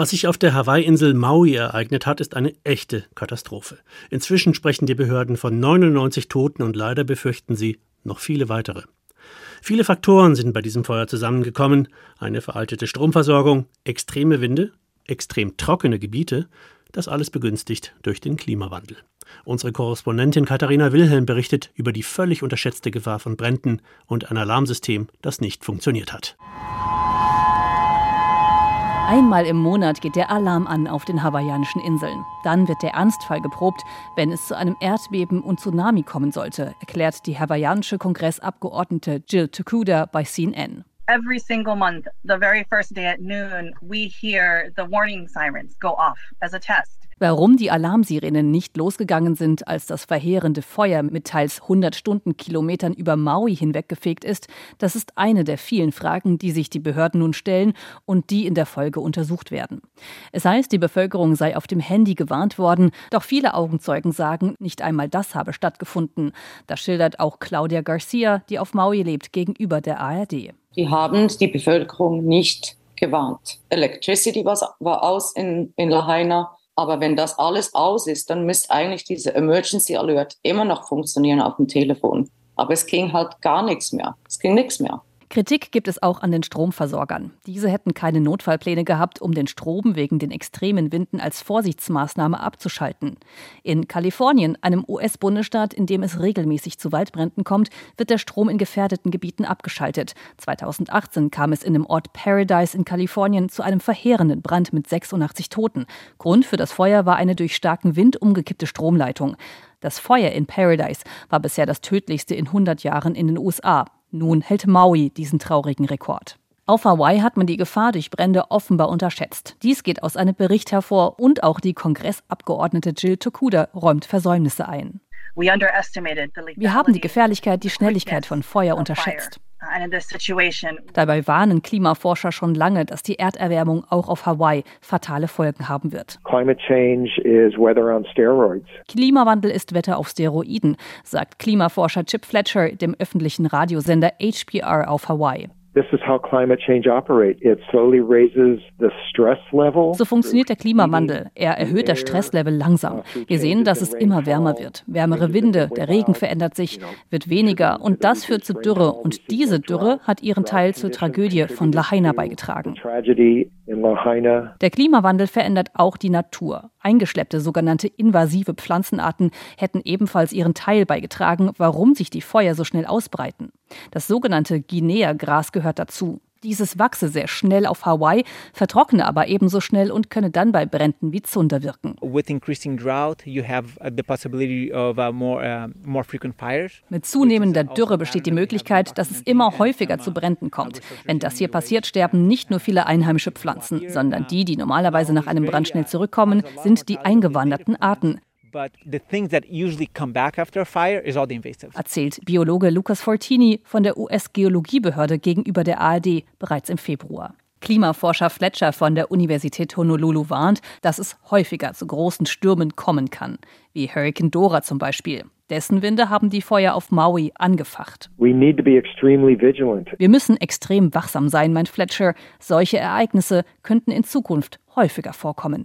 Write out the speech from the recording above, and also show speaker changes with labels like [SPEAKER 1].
[SPEAKER 1] Was sich auf der Hawaii-Insel Maui ereignet hat, ist eine echte Katastrophe. Inzwischen sprechen die Behörden von 99 Toten und leider befürchten sie noch viele weitere. Viele Faktoren sind bei diesem Feuer zusammengekommen. Eine veraltete Stromversorgung, extreme Winde, extrem trockene Gebiete, das alles begünstigt durch den Klimawandel. Unsere Korrespondentin Katharina Wilhelm berichtet über die völlig unterschätzte Gefahr von Bränden und ein Alarmsystem, das nicht funktioniert hat.
[SPEAKER 2] Einmal im Monat geht der Alarm an auf den hawaiianischen Inseln. Dann wird der Ernstfall geprobt, wenn es zu einem Erdbeben und Tsunami kommen sollte, erklärt die hawaiianische Kongressabgeordnete Jill Tokuda bei CNN.
[SPEAKER 3] Every single month, the very first day at noon, we hear the warning sirens go off as a test.
[SPEAKER 2] Warum die Alarmsirenen nicht losgegangen sind, als das verheerende Feuer mit teils 100 Stundenkilometern über Maui hinweggefegt ist, das ist eine der vielen Fragen, die sich die Behörden nun stellen und die in der Folge untersucht werden. Es heißt, die Bevölkerung sei auf dem Handy gewarnt worden, doch viele Augenzeugen sagen, nicht einmal das habe stattgefunden. Das schildert auch Claudia Garcia, die auf Maui lebt, gegenüber der ARD.
[SPEAKER 4] Die haben die Bevölkerung nicht gewarnt. Electricity war, aus in, in Lahaina. Aber wenn das alles aus ist, dann müsste eigentlich dieser Emergency Alert immer noch funktionieren auf dem Telefon. Aber es ging halt gar nichts mehr. Es ging nichts mehr.
[SPEAKER 2] Kritik gibt es auch an den Stromversorgern. Diese hätten keine Notfallpläne gehabt, um den Strom wegen den extremen Winden als Vorsichtsmaßnahme abzuschalten. In Kalifornien, einem US-Bundesstaat, in dem es regelmäßig zu Waldbränden kommt, wird der Strom in gefährdeten Gebieten abgeschaltet. 2018 kam es in dem Ort Paradise in Kalifornien zu einem verheerenden Brand mit 86 Toten. Grund für das Feuer war eine durch starken Wind umgekippte Stromleitung. Das Feuer in Paradise war bisher das tödlichste in 100 Jahren in den USA. Nun hält Maui diesen traurigen Rekord. Auf Hawaii hat man die Gefahr durch Brände offenbar unterschätzt. Dies geht aus einem Bericht hervor und auch die Kongressabgeordnete Jill Tokuda räumt Versäumnisse ein. Wir haben die Gefährlichkeit, die Schnelligkeit von Feuer unterschätzt. Dabei warnen Klimaforscher schon lange, dass die Erderwärmung auch auf Hawaii fatale Folgen haben wird. Klimawandel ist Wetter auf Steroiden, sagt Klimaforscher Chip Fletcher dem öffentlichen Radiosender HPR auf Hawaii. So funktioniert der Klimawandel. Er erhöht das Stresslevel langsam. Wir sehen, dass es immer wärmer wird. Wärmere Winde, der Regen verändert sich, wird weniger und das führt zu Dürre. Und diese Dürre hat ihren Teil zur Tragödie von Lahaina beigetragen. Der Klimawandel verändert auch die Natur. Eingeschleppte sogenannte invasive Pflanzenarten hätten ebenfalls ihren Teil beigetragen, warum sich die Feuer so schnell ausbreiten. Das sogenannte Guinea-Gras gehört dazu. Dieses wachse sehr schnell auf Hawaii, vertrockne aber ebenso schnell und könne dann bei Bränden wie Zunder wirken. Uh, uh, Mit zunehmender Dürre besteht die Möglichkeit, dass es immer häufiger zu Bränden kommt. Wenn das hier passiert, sterben nicht nur viele einheimische Pflanzen, sondern die, die normalerweise nach einem Brand schnell zurückkommen, sind die eingewanderten Arten. Erzählt Biologe Lucas Fortini von der US-Geologiebehörde gegenüber der ARD bereits im Februar. Klimaforscher Fletcher von der Universität Honolulu warnt, dass es häufiger zu großen Stürmen kommen kann, wie Hurricane Dora zum Beispiel. Dessen Winde haben die Feuer auf Maui angefacht. Wir müssen extrem wachsam sein, meint Fletcher. Solche Ereignisse könnten in Zukunft häufiger vorkommen.